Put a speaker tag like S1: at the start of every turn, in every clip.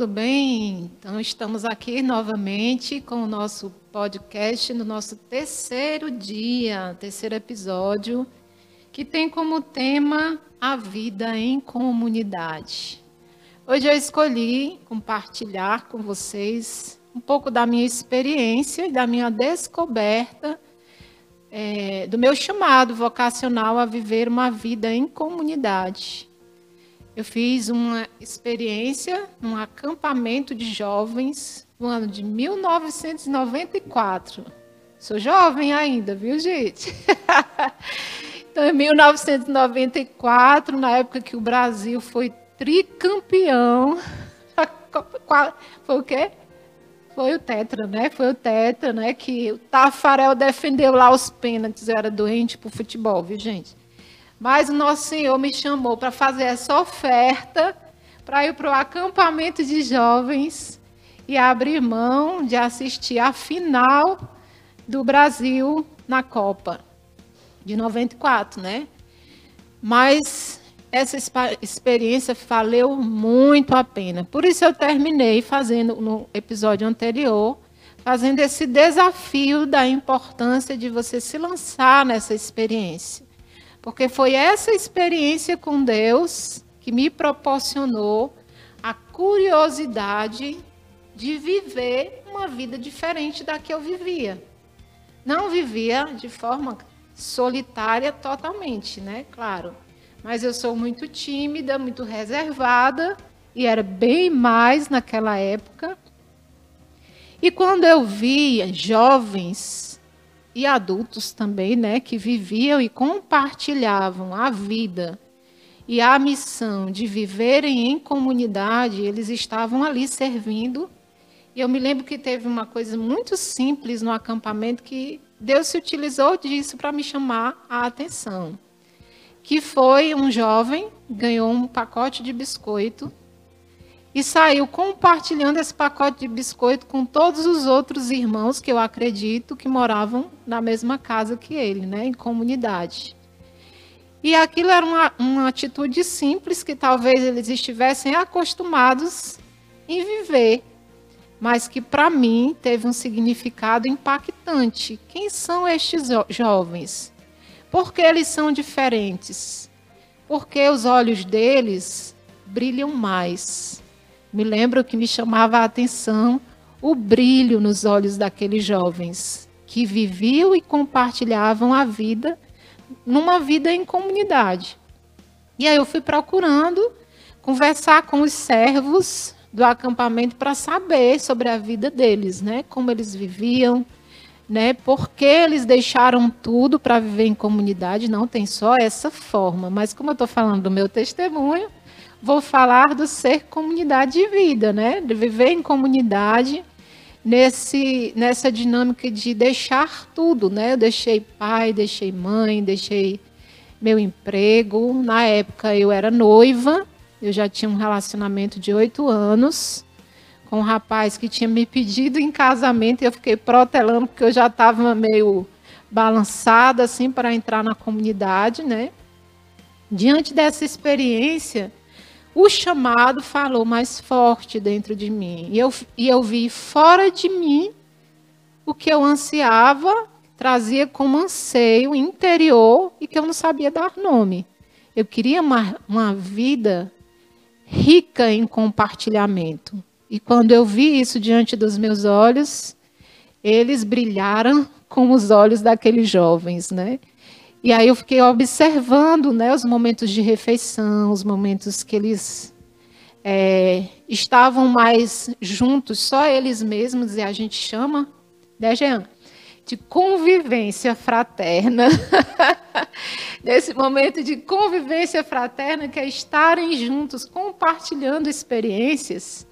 S1: tudo bem? Então, estamos aqui novamente com o nosso podcast no nosso terceiro dia, terceiro episódio, que tem como tema a vida em comunidade. Hoje eu escolhi compartilhar com vocês um pouco da minha experiência e da minha descoberta é, do meu chamado vocacional a viver uma vida em comunidade. Eu fiz uma experiência num acampamento de jovens no ano de 1994. Sou jovem ainda, viu, gente? então, em 1994, na época que o Brasil foi tricampeão, foi o quê? Foi o Tetra, né? Foi o Tetra, né? Que o Tafarel defendeu lá os pênaltis. Eu era doente por futebol, viu, gente? Mas o nosso Senhor me chamou para fazer essa oferta, para ir para o acampamento de jovens e abrir mão de assistir a final do Brasil na Copa de 94, né? Mas essa experiência valeu muito a pena. Por isso eu terminei fazendo no episódio anterior, fazendo esse desafio da importância de você se lançar nessa experiência. Porque foi essa experiência com Deus que me proporcionou a curiosidade de viver uma vida diferente da que eu vivia. Não vivia de forma solitária totalmente, né? Claro. Mas eu sou muito tímida, muito reservada e era bem mais naquela época. E quando eu via jovens e adultos também, né, que viviam e compartilhavam a vida e a missão de viverem em comunidade, eles estavam ali servindo. E eu me lembro que teve uma coisa muito simples no acampamento que Deus se utilizou disso para me chamar a atenção. Que foi um jovem ganhou um pacote de biscoito e saiu compartilhando esse pacote de biscoito com todos os outros irmãos que eu acredito que moravam na mesma casa que ele, né, em comunidade. E aquilo era uma, uma atitude simples que talvez eles estivessem acostumados em viver, mas que para mim teve um significado impactante. Quem são estes jovens? Por que eles são diferentes? Porque os olhos deles brilham mais me lembro que me chamava a atenção o brilho nos olhos daqueles jovens que viviam e compartilhavam a vida numa vida em comunidade. E aí eu fui procurando conversar com os servos do acampamento para saber sobre a vida deles, né? Como eles viviam, né? Por que eles deixaram tudo para viver em comunidade? Não tem só essa forma, mas como eu estou falando do meu testemunho, vou falar do ser comunidade de vida, né? De viver em comunidade nesse nessa dinâmica de deixar tudo, né? Eu deixei pai, deixei mãe, deixei meu emprego. Na época eu era noiva, eu já tinha um relacionamento de oito anos com um rapaz que tinha me pedido em casamento e eu fiquei protelando porque eu já estava meio balançada assim para entrar na comunidade, né? Diante dessa experiência, o chamado falou mais forte dentro de mim. E eu, e eu vi fora de mim o que eu ansiava, trazia como anseio interior e que eu não sabia dar nome. Eu queria uma, uma vida rica em compartilhamento. E quando eu vi isso diante dos meus olhos, eles brilharam como os olhos daqueles jovens, né? E aí eu fiquei observando né, os momentos de refeição, os momentos que eles é, estavam mais juntos, só eles mesmos, e a gente chama, né, Jean? De convivência fraterna. Nesse momento de convivência fraterna, que é estarem juntos, compartilhando experiências,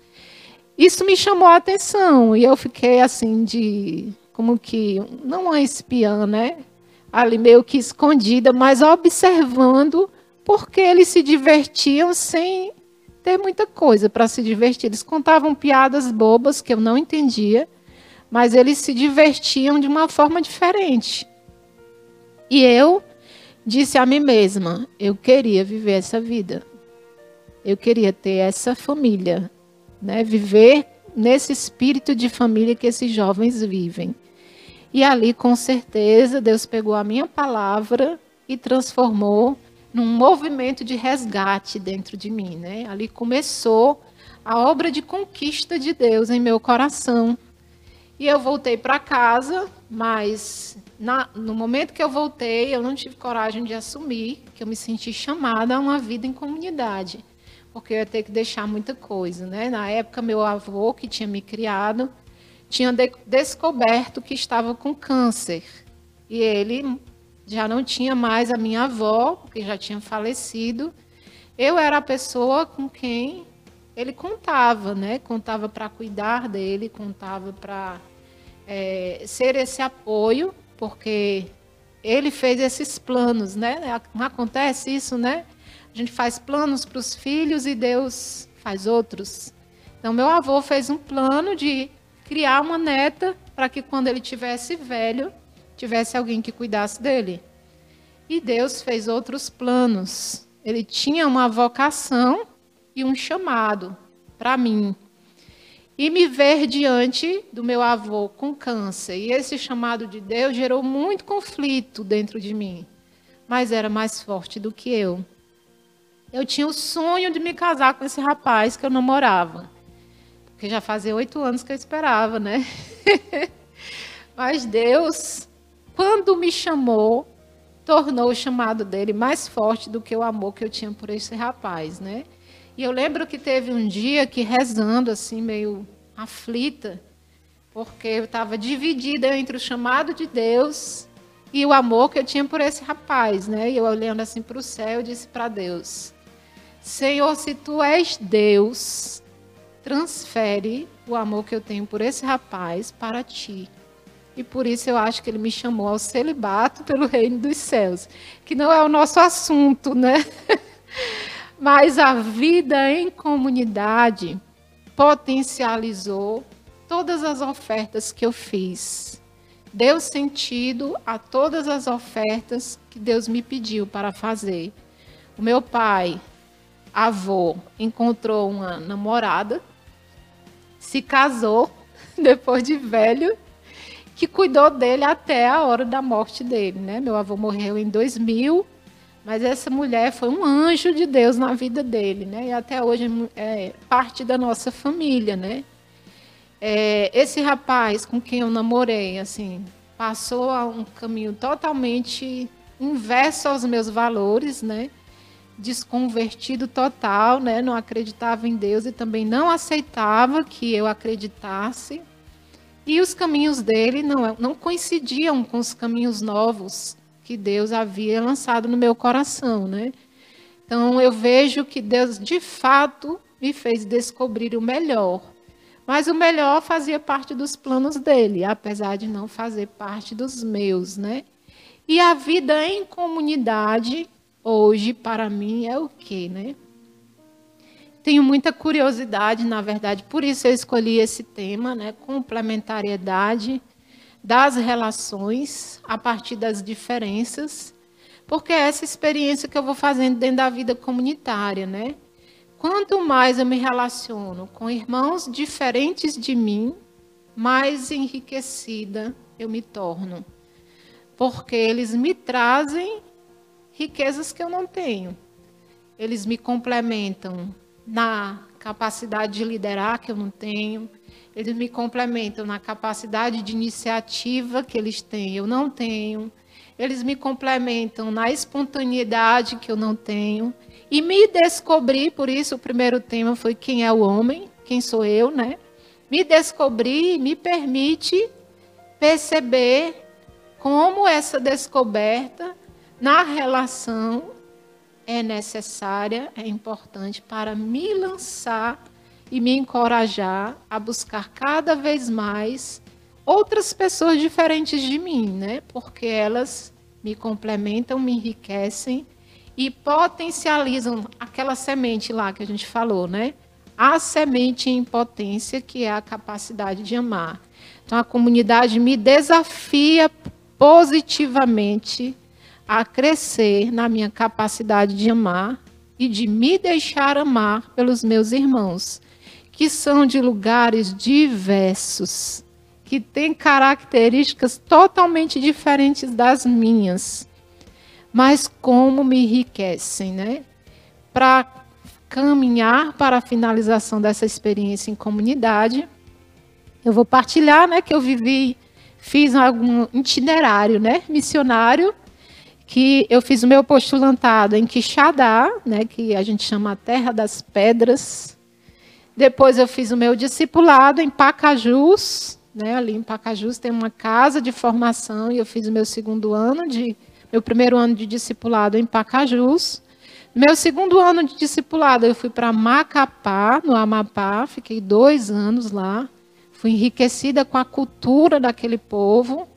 S1: isso me chamou a atenção. E eu fiquei assim, de. Como que. Não uma espiã, né? Ali meio que escondida, mas observando porque eles se divertiam sem ter muita coisa para se divertir. Eles contavam piadas bobas que eu não entendia, mas eles se divertiam de uma forma diferente. E eu disse a mim mesma: eu queria viver essa vida. Eu queria ter essa família. né? Viver nesse espírito de família que esses jovens vivem. E ali, com certeza, Deus pegou a minha palavra e transformou num movimento de resgate dentro de mim, né? Ali começou a obra de conquista de Deus em meu coração. E eu voltei para casa, mas na, no momento que eu voltei, eu não tive coragem de assumir que eu me senti chamada a uma vida em comunidade, porque eu ia ter que deixar muita coisa, né? Na época, meu avô, que tinha me criado, tinha de descoberto que estava com câncer. E ele já não tinha mais a minha avó, porque já tinha falecido. Eu era a pessoa com quem ele contava, né? Contava para cuidar dele, contava para é, ser esse apoio, porque ele fez esses planos, né? Não acontece isso, né? A gente faz planos para os filhos e Deus faz outros. Então, meu avô fez um plano de criar uma neta para que quando ele tivesse velho, tivesse alguém que cuidasse dele. E Deus fez outros planos. Ele tinha uma vocação e um chamado para mim. E me ver diante do meu avô com câncer. E esse chamado de Deus gerou muito conflito dentro de mim. Mas era mais forte do que eu. Eu tinha o sonho de me casar com esse rapaz que eu namorava. Porque já fazia oito anos que eu esperava, né? Mas Deus, quando me chamou, tornou o chamado dele mais forte do que o amor que eu tinha por esse rapaz, né? E eu lembro que teve um dia que rezando assim meio aflita, porque eu estava dividida entre o chamado de Deus e o amor que eu tinha por esse rapaz, né? E eu olhando assim para o céu, eu disse para Deus: Senhor, se tu és Deus, transfere o amor que eu tenho por esse rapaz para ti. E por isso eu acho que ele me chamou ao celibato pelo reino dos céus, que não é o nosso assunto, né? Mas a vida em comunidade potencializou todas as ofertas que eu fiz. Deu sentido a todas as ofertas que Deus me pediu para fazer. O meu pai, avô, encontrou uma namorada se casou depois de velho, que cuidou dele até a hora da morte dele, né? Meu avô morreu em 2000, mas essa mulher foi um anjo de Deus na vida dele, né? E até hoje é parte da nossa família, né? É, esse rapaz com quem eu namorei, assim, passou a um caminho totalmente inverso aos meus valores, né? Desconvertido total, né? não acreditava em Deus e também não aceitava que eu acreditasse. E os caminhos dele não, não coincidiam com os caminhos novos que Deus havia lançado no meu coração. Né? Então eu vejo que Deus de fato me fez descobrir o melhor. Mas o melhor fazia parte dos planos dele, apesar de não fazer parte dos meus, né? E a vida em comunidade hoje para mim é o quê, né? Tenho muita curiosidade, na verdade, por isso eu escolhi esse tema, né? Complementariedade das relações a partir das diferenças, porque é essa experiência que eu vou fazendo dentro da vida comunitária, né? Quanto mais eu me relaciono com irmãos diferentes de mim, mais enriquecida eu me torno. Porque eles me trazem riquezas que eu não tenho. Eles me complementam na capacidade de liderar que eu não tenho. Eles me complementam na capacidade de iniciativa que eles têm, eu não tenho. Eles me complementam na espontaneidade que eu não tenho. E me descobrir, por isso o primeiro tema foi quem é o homem, quem sou eu, né? Me descobrir me permite perceber como essa descoberta na relação é necessária, é importante para me lançar e me encorajar a buscar cada vez mais outras pessoas diferentes de mim, né? Porque elas me complementam, me enriquecem e potencializam aquela semente lá que a gente falou, né? A semente em potência, que é a capacidade de amar. Então a comunidade me desafia positivamente a crescer na minha capacidade de amar e de me deixar amar pelos meus irmãos, que são de lugares diversos, que têm características totalmente diferentes das minhas, mas como me enriquecem, né? Para caminhar para a finalização dessa experiência em comunidade, eu vou partilhar, né, que eu vivi, fiz algum itinerário, né, missionário, que eu fiz o meu postulantado em Quixadá, né, que a gente chama a Terra das Pedras. Depois eu fiz o meu discipulado em Pacajus, né? Ali em Pacajus tem uma casa de formação e eu fiz o meu segundo ano de meu primeiro ano de discipulado em Pacajus. Meu segundo ano de discipulado eu fui para Macapá, no Amapá, fiquei dois anos lá. Fui enriquecida com a cultura daquele povo.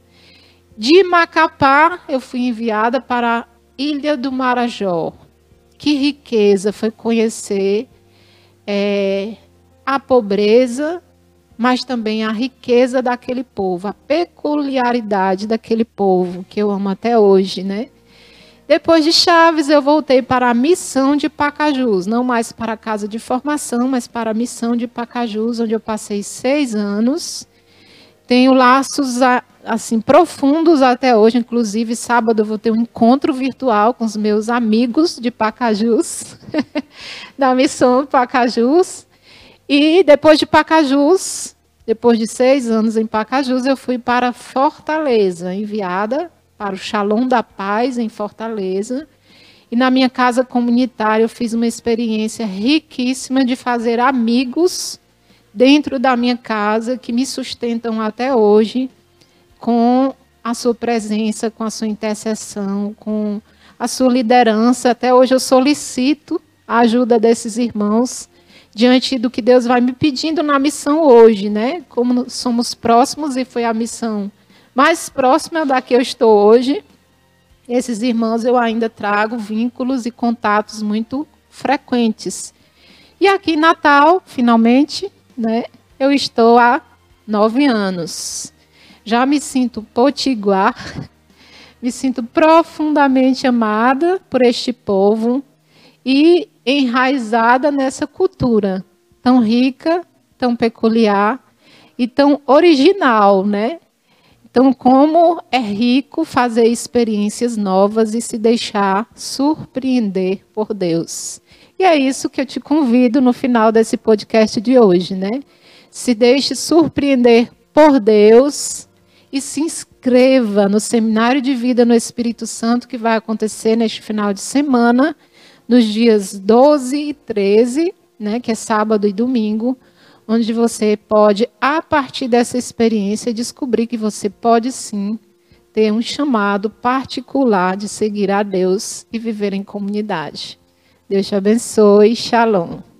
S1: De Macapá eu fui enviada para a Ilha do Marajó. Que riqueza foi conhecer é, a pobreza mas também a riqueza daquele povo, a peculiaridade daquele povo, que eu amo até hoje, né? Depois de Chaves, eu voltei para a missão de Pacajus, não mais para a casa de formação, mas para a missão de Pacajus, onde eu passei seis anos. Tenho laços assim profundos até hoje, inclusive sábado eu vou ter um encontro virtual com os meus amigos de Pacajus, da missão Pacajus. E depois de Pacajus, depois de seis anos em Pacajus, eu fui para Fortaleza, enviada para o Shalom da Paz em Fortaleza. E na minha casa comunitária eu fiz uma experiência riquíssima de fazer amigos dentro da minha casa que me sustentam até hoje com a sua presença, com a sua intercessão, com a sua liderança. Até hoje eu solicito a ajuda desses irmãos diante do que Deus vai me pedindo na missão hoje, né? Como somos próximos e foi a missão mais próxima da que eu estou hoje, esses irmãos eu ainda trago vínculos e contatos muito frequentes. E aqui em Natal, finalmente, né? Eu estou há nove anos. Já me sinto potiguar, me sinto profundamente amada por este povo e enraizada nessa cultura tão rica, tão peculiar e tão original, né? Então, como é rico fazer experiências novas e se deixar surpreender por Deus. E é isso que eu te convido no final desse podcast de hoje, né? Se deixe surpreender por Deus e se inscreva no seminário de vida no Espírito Santo que vai acontecer neste final de semana nos dias 12 e 13, né, que é sábado e domingo, onde você pode, a partir dessa experiência, descobrir que você pode sim ter um chamado particular de seguir a Deus e viver em comunidade. Deus te abençoe. Shalom.